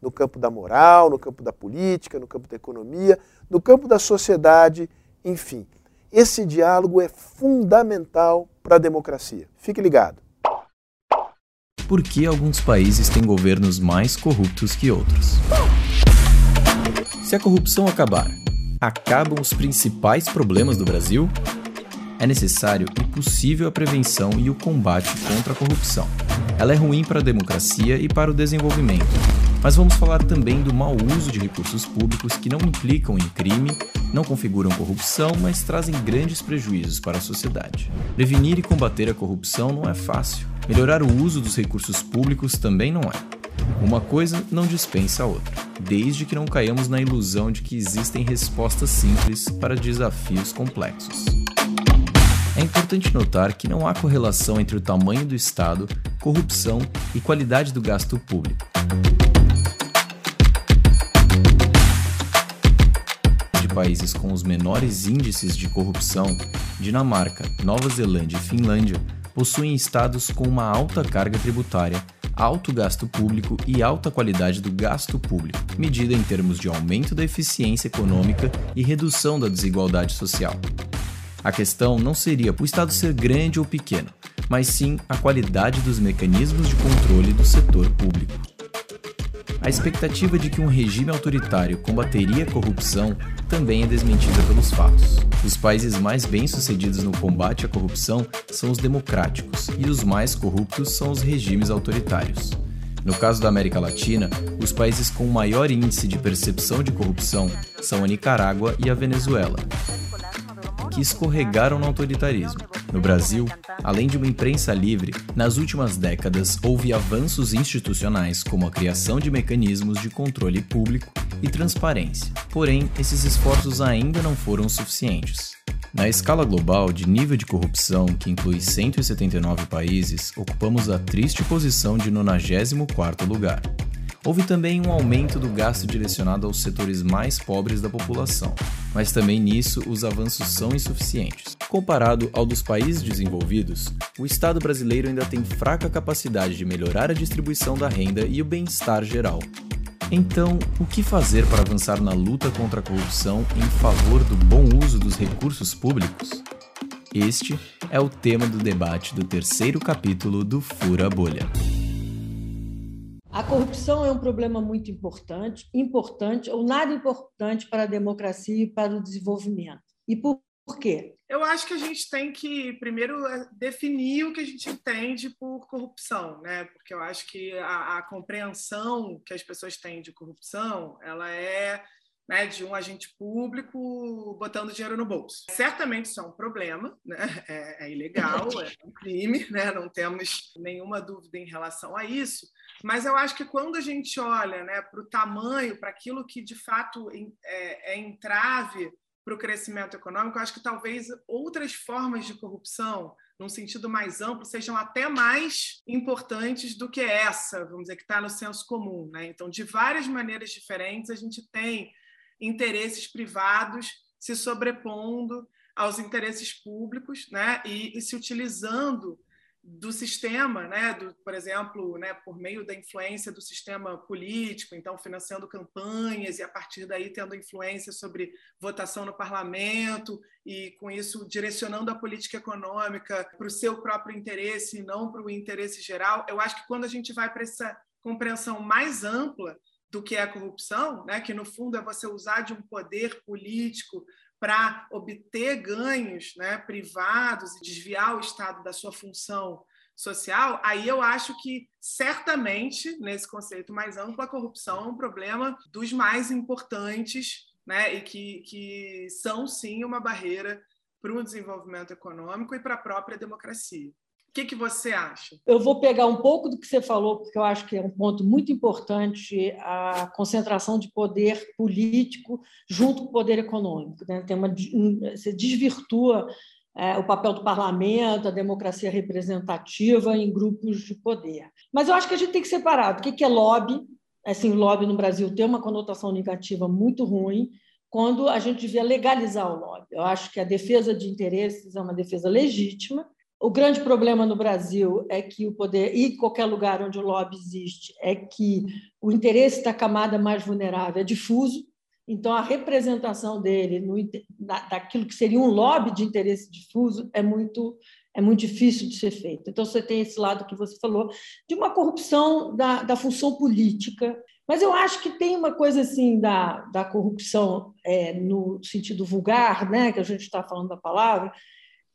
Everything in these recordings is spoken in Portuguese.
no campo da moral, no campo da política, no campo da economia, no campo da sociedade, enfim. Esse diálogo é fundamental para a democracia. Fique ligado. Por que alguns países têm governos mais corruptos que outros? Se a corrupção acabar, acabam os principais problemas do Brasil? é necessário e possível a prevenção e o combate contra a corrupção. Ela é ruim para a democracia e para o desenvolvimento. Mas vamos falar também do mau uso de recursos públicos que não implicam em crime, não configuram corrupção, mas trazem grandes prejuízos para a sociedade. Prevenir e combater a corrupção não é fácil. Melhorar o uso dos recursos públicos também não é. Uma coisa não dispensa a outra, desde que não caiamos na ilusão de que existem respostas simples para desafios complexos. É importante notar que não há correlação entre o tamanho do Estado, corrupção e qualidade do gasto público. Países com os menores índices de corrupção, Dinamarca, Nova Zelândia e Finlândia possuem estados com uma alta carga tributária, alto gasto público e alta qualidade do gasto público, medida em termos de aumento da eficiência econômica e redução da desigualdade social. A questão não seria o Estado ser grande ou pequeno, mas sim a qualidade dos mecanismos de controle do setor público. A expectativa de que um regime autoritário combateria a corrupção também é desmentida pelos fatos. Os países mais bem-sucedidos no combate à corrupção são os democráticos e os mais corruptos são os regimes autoritários. No caso da América Latina, os países com maior índice de percepção de corrupção são a Nicarágua e a Venezuela, que escorregaram no autoritarismo. No Brasil, além de uma imprensa livre, nas últimas décadas houve avanços institucionais como a criação de mecanismos de controle público e transparência. Porém, esses esforços ainda não foram suficientes. Na escala global de nível de corrupção, que inclui 179 países, ocupamos a triste posição de 94º lugar. Houve também um aumento do gasto direcionado aos setores mais pobres da população, mas também nisso os avanços são insuficientes. Comparado ao dos países desenvolvidos, o Estado brasileiro ainda tem fraca capacidade de melhorar a distribuição da renda e o bem-estar geral. Então, o que fazer para avançar na luta contra a corrupção em favor do bom uso dos recursos públicos? Este é o tema do debate do terceiro capítulo do Fura Bolha. A corrupção é um problema muito importante, importante ou nada importante para a democracia e para o desenvolvimento. E por, quê? Eu acho que a gente tem que primeiro é, definir o que a gente entende por corrupção, né? Porque eu acho que a, a compreensão que as pessoas têm de corrupção, ela é né, de um agente público botando dinheiro no bolso. Certamente isso é um problema, né? é, é ilegal, é um crime, né? não temos nenhuma dúvida em relação a isso. Mas eu acho que quando a gente olha né, para o tamanho, para aquilo que de fato é, é entrave para o crescimento econômico, eu acho que talvez outras formas de corrupção, num sentido mais amplo, sejam até mais importantes do que essa, vamos dizer, que está no senso comum. Né? Então, de várias maneiras diferentes, a gente tem interesses privados se sobrepondo aos interesses públicos né? e, e se utilizando do sistema, né, do, por exemplo, né, por meio da influência do sistema político, então financiando campanhas e a partir daí tendo influência sobre votação no parlamento e com isso direcionando a política econômica para o seu próprio interesse e não para o interesse geral. Eu acho que quando a gente vai para essa compreensão mais ampla do que é a corrupção, né, que no fundo é você usar de um poder político para obter ganhos né, privados e desviar o Estado da sua função social, aí eu acho que certamente, nesse conceito mais amplo, a corrupção é um problema dos mais importantes né, e que, que são, sim, uma barreira para o desenvolvimento econômico e para a própria democracia. Que, que você acha? Eu vou pegar um pouco do que você falou, porque eu acho que é um ponto muito importante a concentração de poder político junto com o poder econômico. Né? Tem uma, você desvirtua é, o papel do parlamento, a democracia representativa em grupos de poder. Mas eu acho que a gente tem que separar o que é lobby. Assim, lobby no Brasil tem uma conotação negativa muito ruim, quando a gente devia legalizar o lobby. Eu acho que a defesa de interesses é uma defesa legítima, o grande problema no Brasil é que o poder, e qualquer lugar onde o lobby existe, é que o interesse da camada mais vulnerável é difuso, então a representação dele no, daquilo que seria um lobby de interesse difuso é muito, é muito difícil de ser feito. Então você tem esse lado que você falou, de uma corrupção da, da função política. Mas eu acho que tem uma coisa assim da, da corrupção é, no sentido vulgar, né, que a gente está falando da palavra,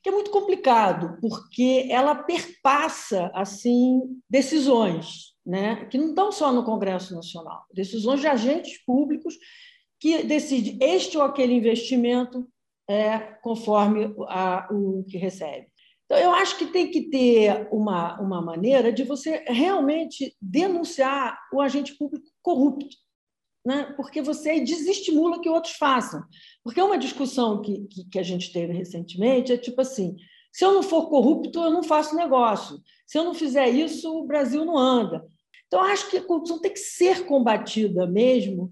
que é muito complicado, porque ela perpassa assim decisões, né, que não estão só no Congresso Nacional, decisões de agentes públicos que decidem este ou aquele investimento é conforme a, o que recebe. Então, eu acho que tem que ter uma, uma maneira de você realmente denunciar o agente público corrupto né? porque você desestimula que outros façam. Porque uma discussão que, que, que, a gente teve recentemente é tipo assim: se eu não for corrupto, eu não faço negócio. Se eu não fizer isso, o Brasil não anda. Então, acho que a corrupção tem que ser combatida mesmo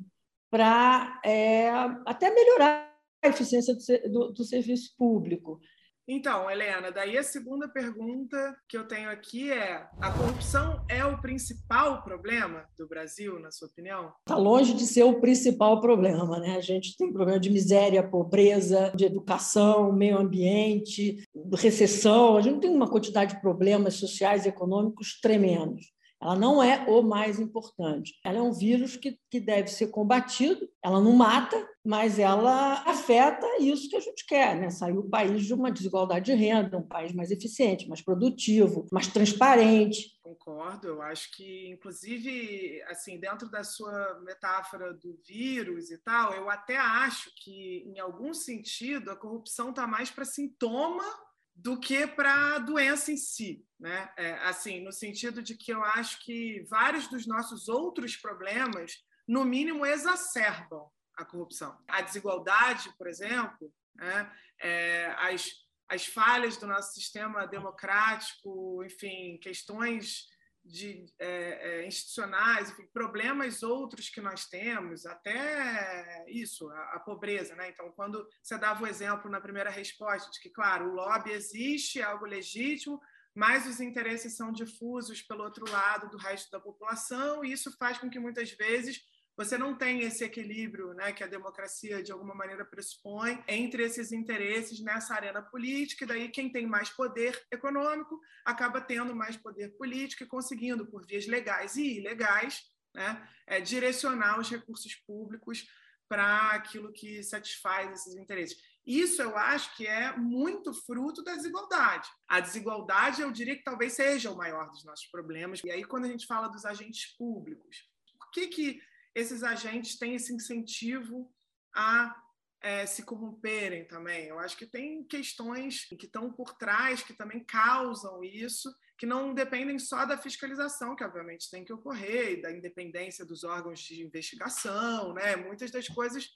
para é, até melhorar a eficiência do, do, do serviço público. Então, Helena, daí a segunda pergunta que eu tenho aqui é: a corrupção é o principal problema do Brasil, na sua opinião? Está longe de ser o principal problema, né? A gente tem problema de miséria, pobreza, de educação, meio ambiente, recessão. A gente tem uma quantidade de problemas sociais e econômicos tremendos. Ela não é o mais importante. Ela é um vírus que, que deve ser combatido. Ela não mata, mas ela afeta isso que a gente quer, né? Sair o país de uma desigualdade de renda, um país mais eficiente, mais produtivo, mais transparente. Concordo. Eu acho que, inclusive, assim, dentro da sua metáfora do vírus e tal, eu até acho que, em algum sentido, a corrupção está mais para sintoma do que para a doença em si, né? É, assim, no sentido de que eu acho que vários dos nossos outros problemas, no mínimo, exacerbam a corrupção. A desigualdade, por exemplo, né? é, as, as falhas do nosso sistema democrático, enfim, questões de, é, é, institucionais, enfim, problemas outros que nós temos, até isso, a, a, pobreza. Né? Então, quando você dava o exemplo na primeira resposta de que, claro, o lobby existe, é algo legítimo, mas os interesses são difusos pelo outro lado do resto da população, e isso faz com que muitas vezes você não tem esse equilíbrio né, que a democracia, de alguma maneira, pressupõe entre esses interesses nessa arena política, e daí quem tem mais poder econômico acaba tendo mais poder político e conseguindo, por vias legais e ilegais, né, é, direcionar os recursos públicos para aquilo que satisfaz esses interesses. Isso eu acho que é muito fruto da desigualdade. A desigualdade, eu diria que talvez seja o maior dos nossos problemas. E aí, quando a gente fala dos agentes públicos, por que, que esses agentes têm esse incentivo a é, se corromperem também. Eu acho que tem questões que estão por trás que também causam isso, que não dependem só da fiscalização, que obviamente tem que ocorrer, e da independência dos órgãos de investigação, né? muitas das coisas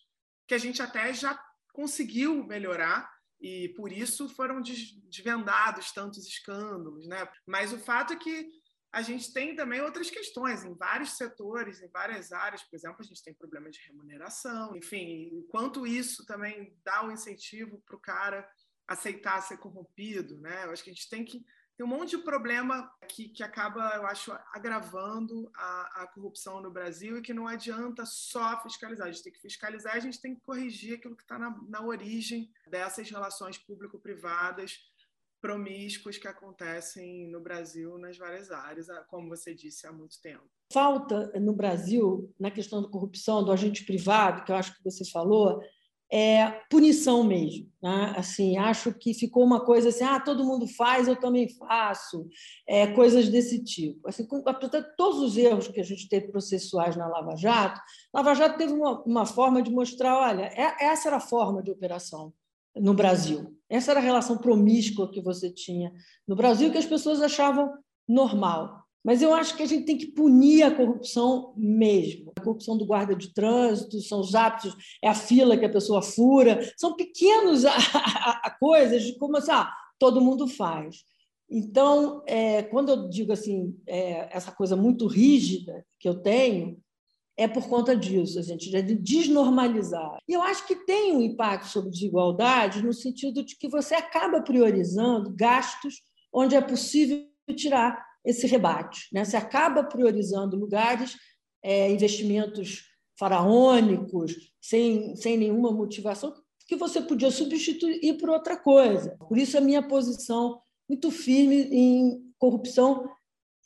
que a gente até já conseguiu melhorar, e por isso foram desvendados tantos escândalos. Né? Mas o fato é que a gente tem também outras questões em vários setores, em várias áreas. Por exemplo, a gente tem problema de remuneração, enfim, quanto isso também dá um incentivo para o cara aceitar ser corrompido, né? Eu acho que a gente tem que tem um monte de problema que, que acaba, eu acho, agravando a, a corrupção no Brasil e que não adianta só fiscalizar. A gente tem que fiscalizar, a gente tem que corrigir aquilo que está na, na origem dessas relações público-privadas promíscuos que acontecem no Brasil nas várias áreas, como você disse, há muito tempo. Falta no Brasil, na questão da corrupção, do agente privado, que eu acho que você falou, é punição mesmo. Né? Assim, acho que ficou uma coisa assim, ah, todo mundo faz, eu também faço, é, coisas desse tipo. Assim, com, apesar de todos os erros que a gente teve processuais na Lava Jato, Lava Jato teve uma, uma forma de mostrar, olha, é, essa era a forma de operação no Brasil. Essa era a relação promíscua que você tinha no Brasil, que as pessoas achavam normal. Mas eu acho que a gente tem que punir a corrupção mesmo. A corrupção do guarda de trânsito, são os hábitos, é a fila que a pessoa fura, são pequenos coisas de como assim, ah, todo mundo faz. Então, é, quando eu digo assim, é, essa coisa muito rígida que eu tenho, é por conta disso, a gente de desnormalizar. E eu acho que tem um impacto sobre desigualdade no sentido de que você acaba priorizando gastos onde é possível tirar esse rebate. Né? Você acaba priorizando lugares, é, investimentos faraônicos, sem, sem nenhuma motivação, que você podia substituir por outra coisa. Por isso, a minha posição muito firme em corrupção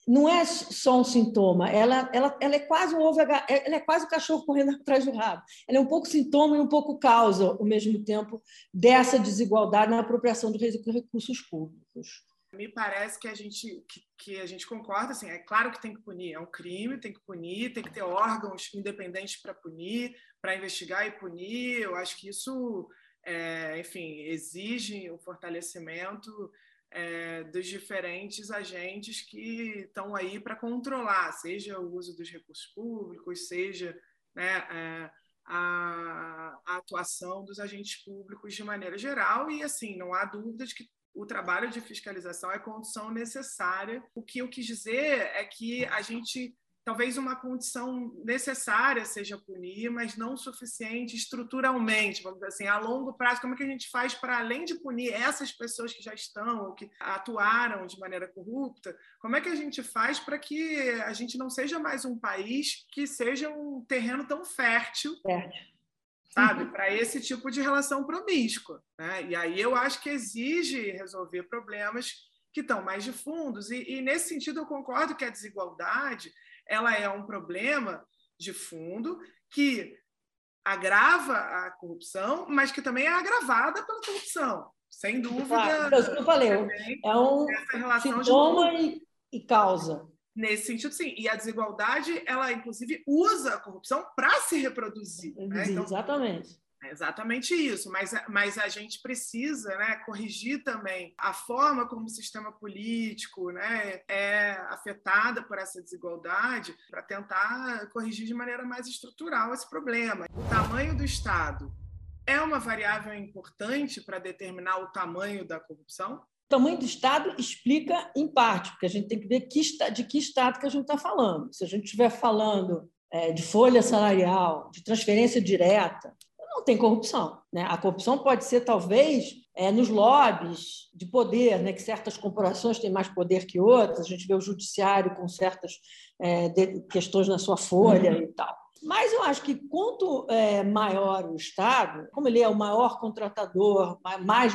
não é só um sintoma, ela, ela, ela é quase um ovo, ela é quase o cachorro correndo atrás do rabo. Ela é um pouco sintoma e um pouco causa, ao mesmo tempo, dessa desigualdade na apropriação dos recursos públicos. Me parece que a gente que, que, a gente concorda, assim, é claro que tem que punir, é um crime, tem que punir, tem que ter órgãos independentes para punir, para investigar e punir. Eu acho que isso, é, enfim, exige o fortalecimento é, dos diferentes agentes que estão aí para controlar, seja o uso dos recursos públicos, seja né, é, a, a, atuação dos agentes públicos de maneira geral. E, assim, não há dúvida de que o trabalho de fiscalização é condição necessária. O que eu quis dizer é que a gente talvez uma condição necessária seja punir, mas não suficiente estruturalmente, vamos dizer assim, a longo prazo. Como é que a gente faz para, além de punir essas pessoas que já estão ou que atuaram de maneira corrupta, como é que a gente faz para que a gente não seja mais um país que seja um terreno tão fértil? Fértil sabe, para esse tipo de relação promíscua. Né? E aí eu acho que exige resolver problemas que estão mais de fundos. E, e, nesse sentido eu concordo que a desigualdade ela é um problema de fundo que agrava a corrupção, mas que também é agravada pela corrupção. Sem dúvida. Claro, eu falei, é um sintoma e, e causa. Nesse sentido, sim. E a desigualdade, ela inclusive usa a corrupção para se reproduzir. Né? Então, exatamente. É exatamente isso, mas, mas a gente precisa né, corrigir também a forma como o sistema político né, é afetada por essa desigualdade para tentar corrigir de maneira mais estrutural esse problema. O tamanho do Estado é uma variável importante para determinar o tamanho da corrupção? O tamanho do Estado explica em parte, porque a gente tem que ver de que Estado que a gente está falando. Se a gente estiver falando é, de folha salarial, de transferência direta, não tem corrupção. Né? A corrupção pode ser, talvez, é, nos lobbies de poder, né? que certas corporações têm mais poder que outras, a gente vê o judiciário com certas é, questões na sua folha uhum. e tal. Mas eu acho que quanto é, maior o Estado, como ele é o maior contratador, mais,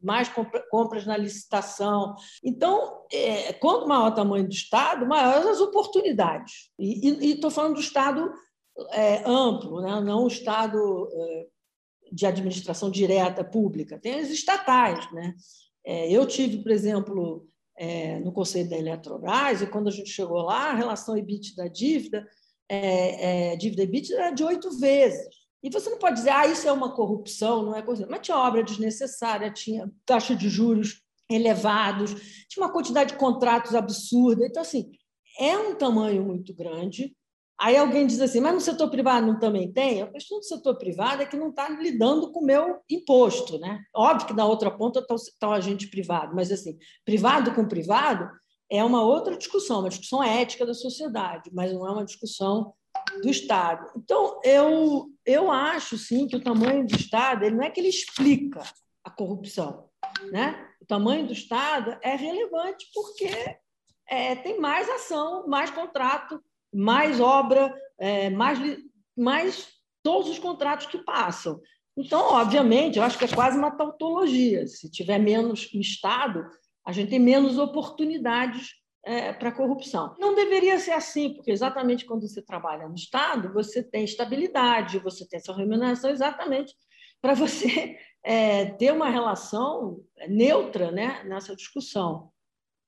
mais compras na licitação, então, é, quanto maior o tamanho do Estado, maiores as oportunidades. E estou falando do Estado é, amplo, né? não o Estado é, de administração direta pública, tem as estatais. Né? É, eu tive, por exemplo, é, no Conselho da Eletrobras, e quando a gente chegou lá, a relação EBIT da dívida, é, é, dívida EBIT era de oito vezes. E você não pode dizer, ah, isso é uma corrupção, não é corrupção. Mas tinha obra desnecessária, tinha taxa de juros elevados, tinha uma quantidade de contratos absurda. Então, assim, é um tamanho muito grande, Aí alguém diz assim, mas no setor privado não também tem? A questão do setor privado é que não está lidando com o meu imposto. Né? Óbvio que na outra ponta está o, tá o agente privado, mas assim, privado com privado é uma outra discussão, uma discussão ética da sociedade, mas não é uma discussão do Estado. Então, eu, eu acho sim que o tamanho do Estado ele não é que ele explica a corrupção. Né? O tamanho do Estado é relevante porque é, tem mais ação, mais contrato, mais obra, é, mais, mais todos os contratos que passam. Então, obviamente, eu acho que é quase uma tautologia. Se tiver menos Estado, a gente tem menos oportunidades é, para corrupção. Não deveria ser assim, porque exatamente quando você trabalha no Estado, você tem estabilidade, você tem sua remuneração exatamente para você é, ter uma relação neutra né, nessa discussão.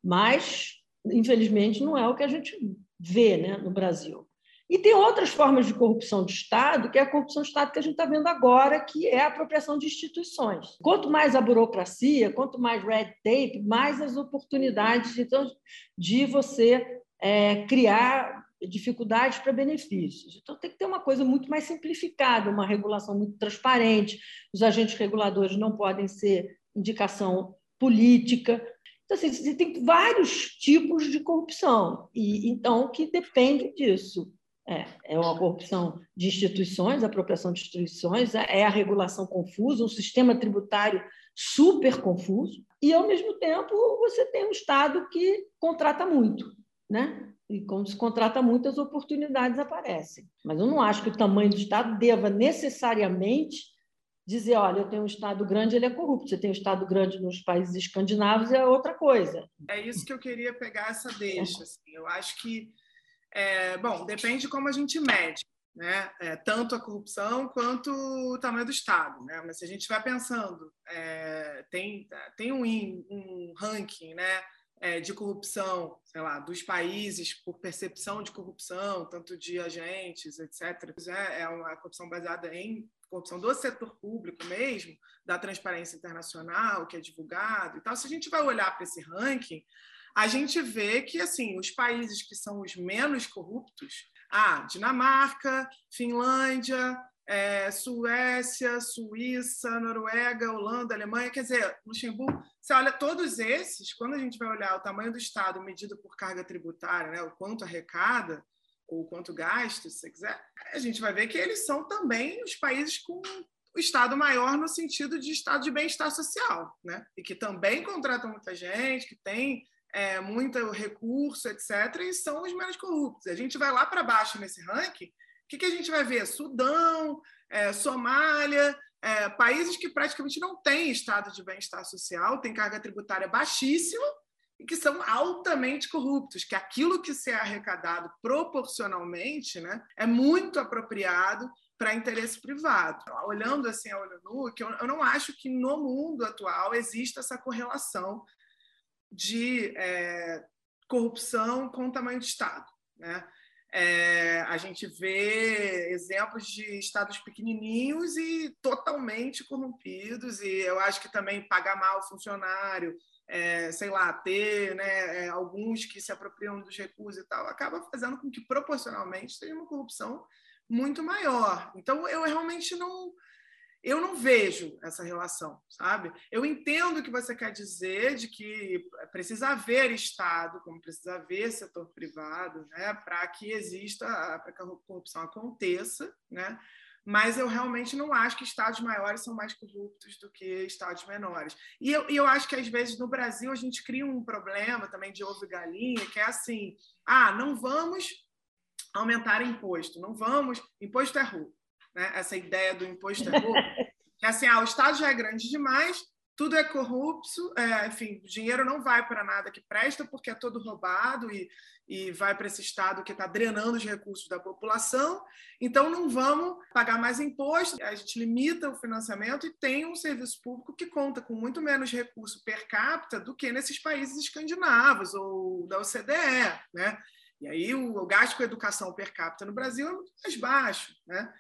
Mas, infelizmente, não é o que a gente vê né, no Brasil. E tem outras formas de corrupção de Estado, que é a corrupção de Estado que a gente está vendo agora, que é a apropriação de instituições. Quanto mais a burocracia, quanto mais red tape, mais as oportunidades então, de você é, criar dificuldades para benefícios. Então, tem que ter uma coisa muito mais simplificada, uma regulação muito transparente. Os agentes reguladores não podem ser indicação política. Então, assim, você tem vários tipos de corrupção, e então que depende disso. É, é uma corrupção de instituições, apropriação de instituições, é a regulação confusa, um sistema tributário super confuso, e, ao mesmo tempo, você tem um Estado que contrata muito. Né? E quando se contrata muito, as oportunidades aparecem. Mas eu não acho que o tamanho do Estado deva necessariamente dizer, olha, eu tenho um Estado grande, ele é corrupto. Você tem um Estado grande nos países escandinavos, é outra coisa. É isso que eu queria pegar essa deixa. Assim. Eu acho que, é, bom, depende de como a gente mede. Né? É, tanto a corrupção quanto o tamanho do Estado. Né? Mas se a gente vai pensando, é, tem, tem um, um ranking né? É, de corrupção, sei lá, dos países por percepção de corrupção, tanto de agentes, etc. É, é uma corrupção baseada em corrupção do setor público mesmo, da transparência internacional, que é divulgado e tal. Se a gente vai olhar para esse ranking, a gente vê que assim os países que são os menos corruptos, ah, Dinamarca, Finlândia, é, Suécia, Suíça, Noruega, Holanda, Alemanha, quer dizer, Luxemburgo, você olha todos esses, quando a gente vai olhar o tamanho do Estado medido por carga tributária, né, o quanto arrecada, ou quanto gasta, se você quiser, a gente vai ver que eles são também os países com o Estado maior no sentido de Estado de bem-estar social, né? e que também contratam muita gente, que tem é, muito recurso, etc., e são os menos corruptos. A gente vai lá para baixo nesse ranking, o que, que, a gente vai ver? Sudão, é, Somália, é, países que praticamente não têm estado de bem-estar social, têm carga tributária baixíssima e que são altamente corruptos, que aquilo que se é arrecadado proporcionalmente né, é muito apropriado para interesse privado. Olhando assim a olho nu, que eu, não acho que no mundo atual exista essa correlação de é, corrupção com o tamanho de Estado. Né? É, a gente vê exemplos de estados pequenininhos e totalmente corrompidos, e eu acho que também pagar mal o funcionário, é, sei lá, ter né, é, alguns que se apropriam dos recursos e tal, acaba fazendo com que proporcionalmente tenha uma corrupção muito maior. Então, eu realmente não eu não vejo essa relação, sabe? Eu entendo o que você quer dizer de que precisa haver Estado, como precisa haver setor privado, né, para que exista, para que a corrupção aconteça, né? Mas eu realmente não acho que estados maiores são mais corruptos do que estados menores. E eu, e eu acho que, às vezes, no Brasil, a gente cria um problema também de ovo e galinha, que é assim: ah, não vamos aumentar imposto, não vamos, imposto é ruim né? essa ideia do imposto é roubo, que assim, ah, o Estado já é grande demais, tudo é corrupto, é, enfim, dinheiro não vai para nada que presta porque é todo roubado e, e vai para esse Estado que está drenando os recursos da população, então não vamos pagar mais imposto, a gente limita o financiamento e tem um serviço público que conta com muito menos recurso per capita do que nesses países escandinavos ou da OCDE, né? E aí o, o gasto com educação per capita no Brasil é muito mais baixo, né?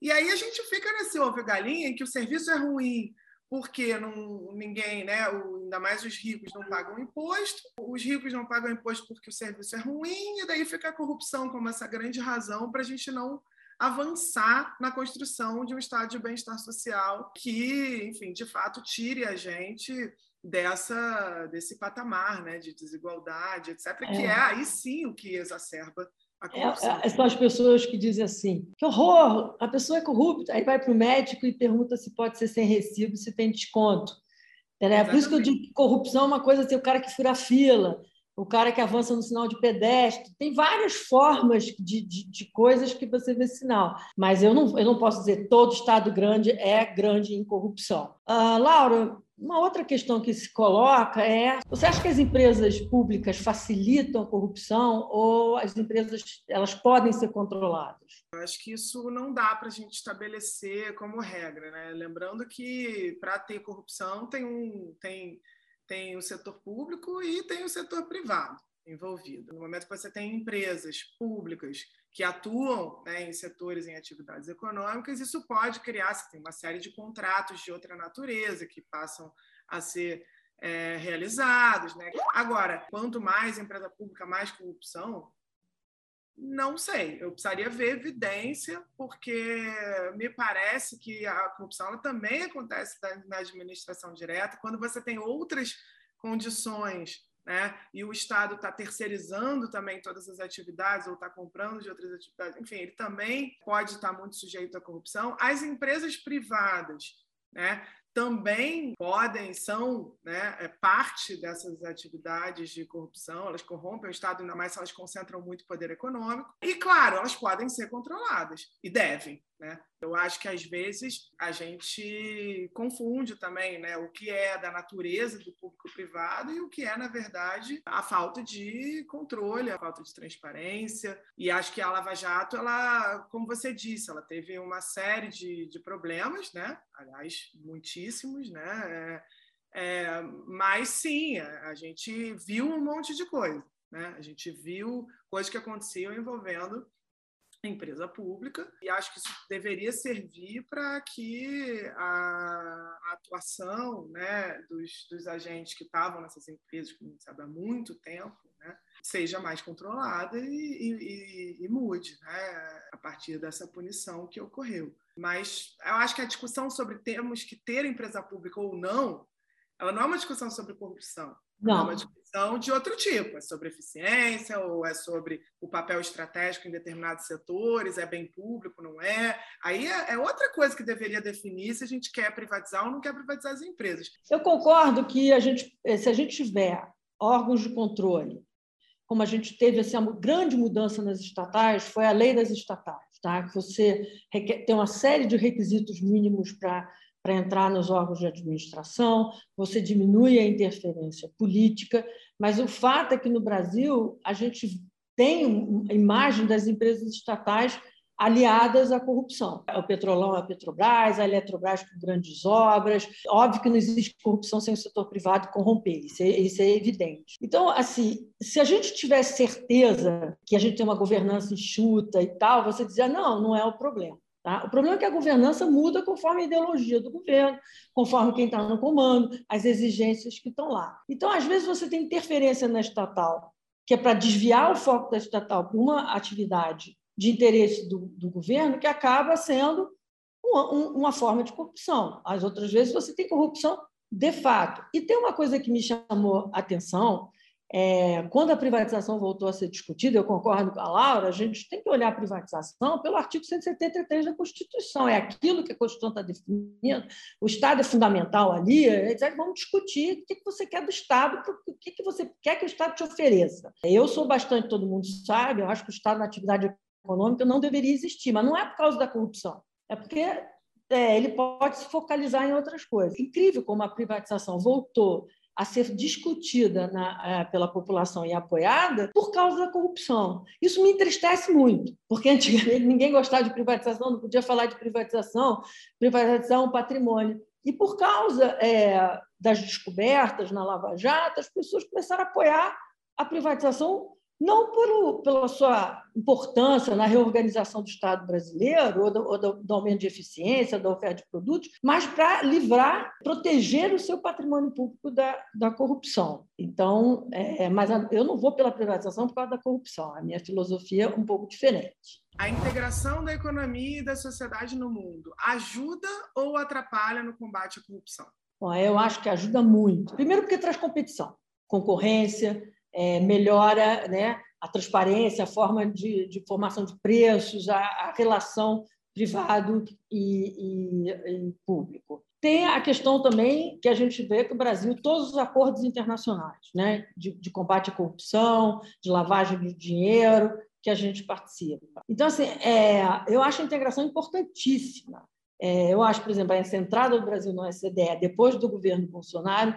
E aí a gente fica nesse ovo galinha em que o serviço é ruim porque não, ninguém, né, o, ainda mais os ricos não pagam imposto, os ricos não pagam imposto porque o serviço é ruim, e daí fica a corrupção como essa grande razão para a gente não avançar na construção de um estado de bem-estar social que, enfim, de fato tire a gente dessa desse patamar, né, de desigualdade, etc, que é, é aí sim o que exacerba é, é, são as pessoas que dizem assim: que horror, a pessoa é corrupta. Aí vai para o médico e pergunta se pode ser sem recibo, se tem desconto. É por isso que eu digo que corrupção é uma coisa assim: o cara que fura fila, o cara que avança no sinal de pedestre. Tem várias formas de, de, de coisas que você vê sinal. Mas eu não, eu não posso dizer todo Estado grande é grande em corrupção. Uh, Laura, uma outra questão que se coloca é: você acha que as empresas públicas facilitam a corrupção ou as empresas elas podem ser controladas? Eu acho que isso não dá para a gente estabelecer como regra, né? Lembrando que para ter corrupção tem um tem tem o setor público e tem o setor privado. envolvido. No momento que você tem empresas públicas que atuam né, em setores, em atividades econômicas, isso pode criar, você tem uma série de contratos de outra natureza que passam a ser é, realizados. Né? Agora, quanto mais empresa pública, mais corrupção, não sei, eu precisaria ver evidência, porque me parece que a corrupção também acontece na administração direta, quando você tem outras condições né? e o Estado está terceirizando também todas as atividades ou está comprando de outras atividades, enfim, ele também pode estar muito sujeito à corrupção. As empresas privadas né, também podem, são né, é parte dessas atividades de corrupção, elas corrompem o Estado, ainda mais se elas concentram muito poder econômico. E, claro, elas podem ser controladas, e devem. Né? Eu acho que, às vezes, a gente confunde também né, o que é da natureza do público-privado e o que é, na verdade, a falta de controle, a falta de transparência. E acho que a Lava Jato, ela, como você disse, ela teve uma série de, de problemas, né? aliás, muitíssimos, né? É, é, mas sim, a gente viu um monte de coisa. Né? A gente viu coisas que aconteciam envolvendo empresa pública e acho que isso deveria servir para que a, a atuação né, dos, dos, agentes que estavam nessas empresas, não sabe há muito tempo, né, seja mais controlada e, e, e, mude né, a partir dessa punição que ocorreu. Mas eu acho que a discussão sobre temos que ter empresa pública ou não, ela não é uma discussão sobre corrupção. Não. É uma discussão de outro tipo. É sobre eficiência, ou é sobre o papel estratégico em determinados setores, é bem público, não é? Aí é, é outra coisa que deveria definir se a gente quer privatizar ou não quer privatizar as empresas. Eu concordo que a gente, se a gente tiver órgãos de controle, como a gente teve assim, uma grande mudança nas estatais, foi a lei das estatais, tá? que você tem uma série de requisitos mínimos para para entrar nos órgãos de administração, você diminui a interferência política, mas o fato é que no Brasil a gente tem a imagem das empresas estatais aliadas à corrupção. O Petrolão, a Petrobras, a Eletrobras com grandes obras. Óbvio que não existe corrupção sem o setor privado corromper, isso é, isso é evidente. Então, assim, se a gente tivesse certeza que a gente tem uma governança enxuta e tal, você dizia, não, não é o problema. Tá? O problema é que a governança muda conforme a ideologia do governo, conforme quem está no comando, as exigências que estão lá. Então, às vezes, você tem interferência na estatal, que é para desviar o foco da estatal para uma atividade de interesse do, do governo, que acaba sendo uma, uma forma de corrupção. As outras vezes, você tem corrupção de fato. E tem uma coisa que me chamou a atenção, é, quando a privatização voltou a ser discutida, eu concordo com a Laura, a gente tem que olhar a privatização pelo artigo 173 da Constituição. É aquilo que a Constituição está definindo, o Estado é fundamental ali, etc. Vamos discutir o que você quer do Estado, o que você quer que o Estado te ofereça. Eu sou bastante, todo mundo sabe, eu acho que o Estado na atividade econômica não deveria existir, mas não é por causa da corrupção, é porque é, ele pode se focalizar em outras coisas. Incrível como a privatização voltou a ser discutida na, é, pela população e apoiada por causa da corrupção. Isso me entristece muito, porque antigamente ninguém gostava de privatização, não podia falar de privatização, privatização é patrimônio. E por causa é, das descobertas na Lava Jato, as pessoas começaram a apoiar a privatização não por, pela sua importância na reorganização do Estado brasileiro, ou do, ou do, do aumento de eficiência, da oferta de produtos, mas para livrar, proteger o seu patrimônio público da, da corrupção. Então, é, mas eu não vou pela privatização por causa da corrupção, a minha filosofia é um pouco diferente. A integração da economia e da sociedade no mundo ajuda ou atrapalha no combate à corrupção? Bom, eu acho que ajuda muito. Primeiro, porque traz competição, concorrência, é, melhora né, a transparência, a forma de, de formação de preços, a, a relação privado e, e, e, público. Tem a questão também que a gente vê que o Brasil, todos os acordos internacionais né, de, de combate à corrupção, de lavagem de dinheiro, que a gente participa. Então, assim, é, eu acho a integração importantíssima. É, eu acho, por exemplo, a entrada do Brasil no OCDE, depois do governo Bolsonaro,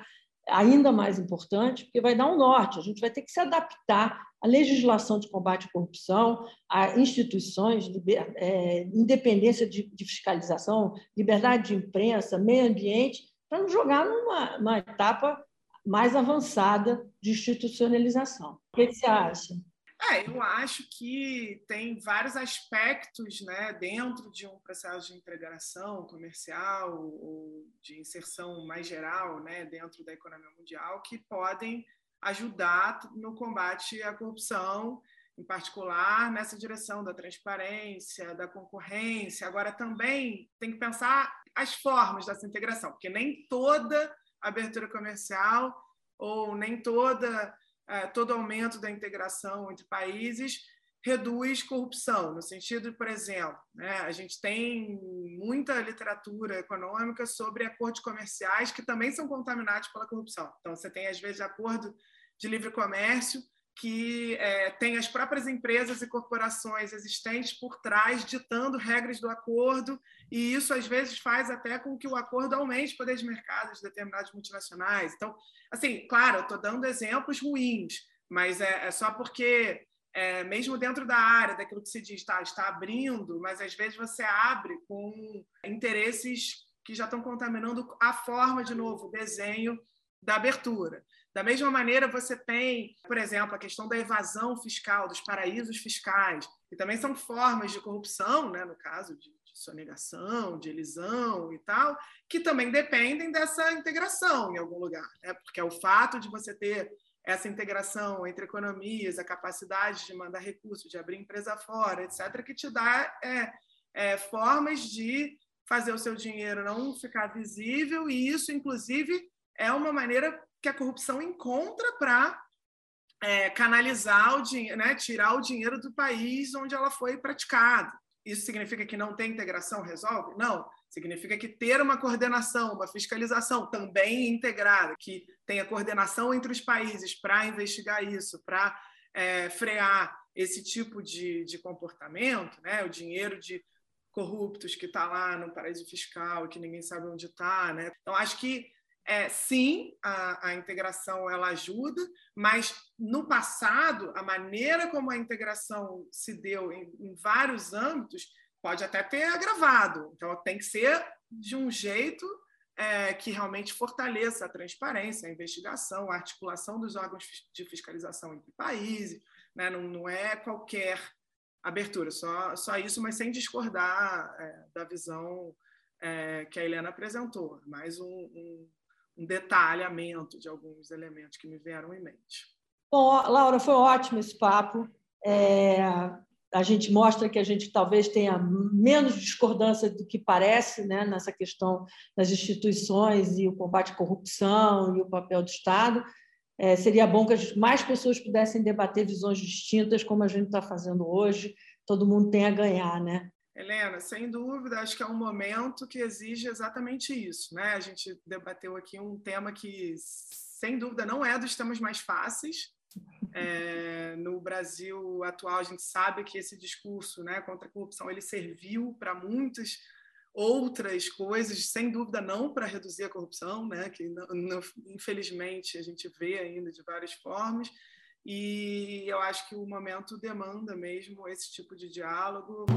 ainda mais importante, porque vai dar um norte. A gente vai ter que se adaptar à legislação de combate à corrupção, a instituições, é, independência de, de, fiscalização, liberdade de imprensa, meio ambiente, para não jogar numa etapa mais avançada de institucionalização. O que você acha? É, eu acho que tem vários aspectos né, dentro de um processo de integração comercial ou de inserção mais geral né, dentro da economia mundial que podem ajudar no combate à corrupção, em particular nessa direção da transparência, da concorrência. Agora, também tem que pensar as formas dessa integração, porque nem toda abertura comercial ou nem toda todo aumento da integração entre países reduz corrupção, no sentido, por exemplo, né, a gente tem muita literatura econômica sobre acordos comerciais que também são contaminados pela corrupção. Então, você tem, às vezes, acordo de livre comércio que é, tem as próprias empresas e corporações existentes por trás ditando regras do acordo, e isso às vezes faz até com que o acordo aumente o poder de mercado de determinadas multinacionais. Então, assim, claro, eu estou dando exemplos ruins, mas é, é só porque, é, mesmo dentro da área, daquilo que se diz, tá, está abrindo, mas às vezes você abre com interesses que já estão contaminando a forma, de novo, o desenho da abertura. Da mesma maneira, você tem, por exemplo, a questão da evasão fiscal, dos paraísos fiscais, que também são formas de corrupção, né, no caso de, de sonegação, de elisão e tal, que também dependem dessa integração em algum lugar. Né? Porque é o fato de você ter essa integração entre economias, a capacidade de mandar recursos, de abrir empresa fora, etc., que te dá é, é, formas de fazer o seu dinheiro não ficar visível, e isso, inclusive, é uma maneira que a corrupção encontra para é, canalizar o dinheiro, né, tirar o dinheiro do país onde ela foi praticada. Isso significa que não tem integração resolve? Não. Significa que ter uma coordenação, uma fiscalização também integrada, que tenha coordenação entre os países para investigar isso, para é, frear esse tipo de, de comportamento, né? o dinheiro de corruptos que está lá no paraíso fiscal, que ninguém sabe onde está. Né? Então, acho que é, sim, a, a, integração ela ajuda, mas no passado, a maneira como a integração se deu em, em, vários âmbitos pode até ter agravado. Então, tem que ser de um jeito é, que realmente fortaleça a transparência, a investigação, a articulação dos órgãos de fiscalização entre países. Né? Não, não é qualquer abertura, só, só isso, mas sem discordar é, da visão é, que a Helena apresentou. Mais um, um um detalhamento de alguns elementos que me vieram em mente. Bom, Laura, foi ótimo esse papo. É, a gente mostra que a gente talvez tenha menos discordância do que parece né, nessa questão das instituições e o combate à corrupção e o papel do Estado. É, seria bom que mais pessoas pudessem debater visões distintas, como a gente está fazendo hoje. Todo mundo tem a ganhar, né? Helena, sem dúvida, acho que é um momento que exige exatamente isso. Né? A gente debateu aqui um tema que, sem dúvida, não é dos temas mais fáceis. É, no Brasil atual, a gente sabe que esse discurso né, contra a corrupção ele serviu para muitas outras coisas, sem dúvida não para reduzir a corrupção, né, que não, não, infelizmente a gente vê ainda de várias formas. E eu acho que o momento demanda mesmo esse tipo de diálogo.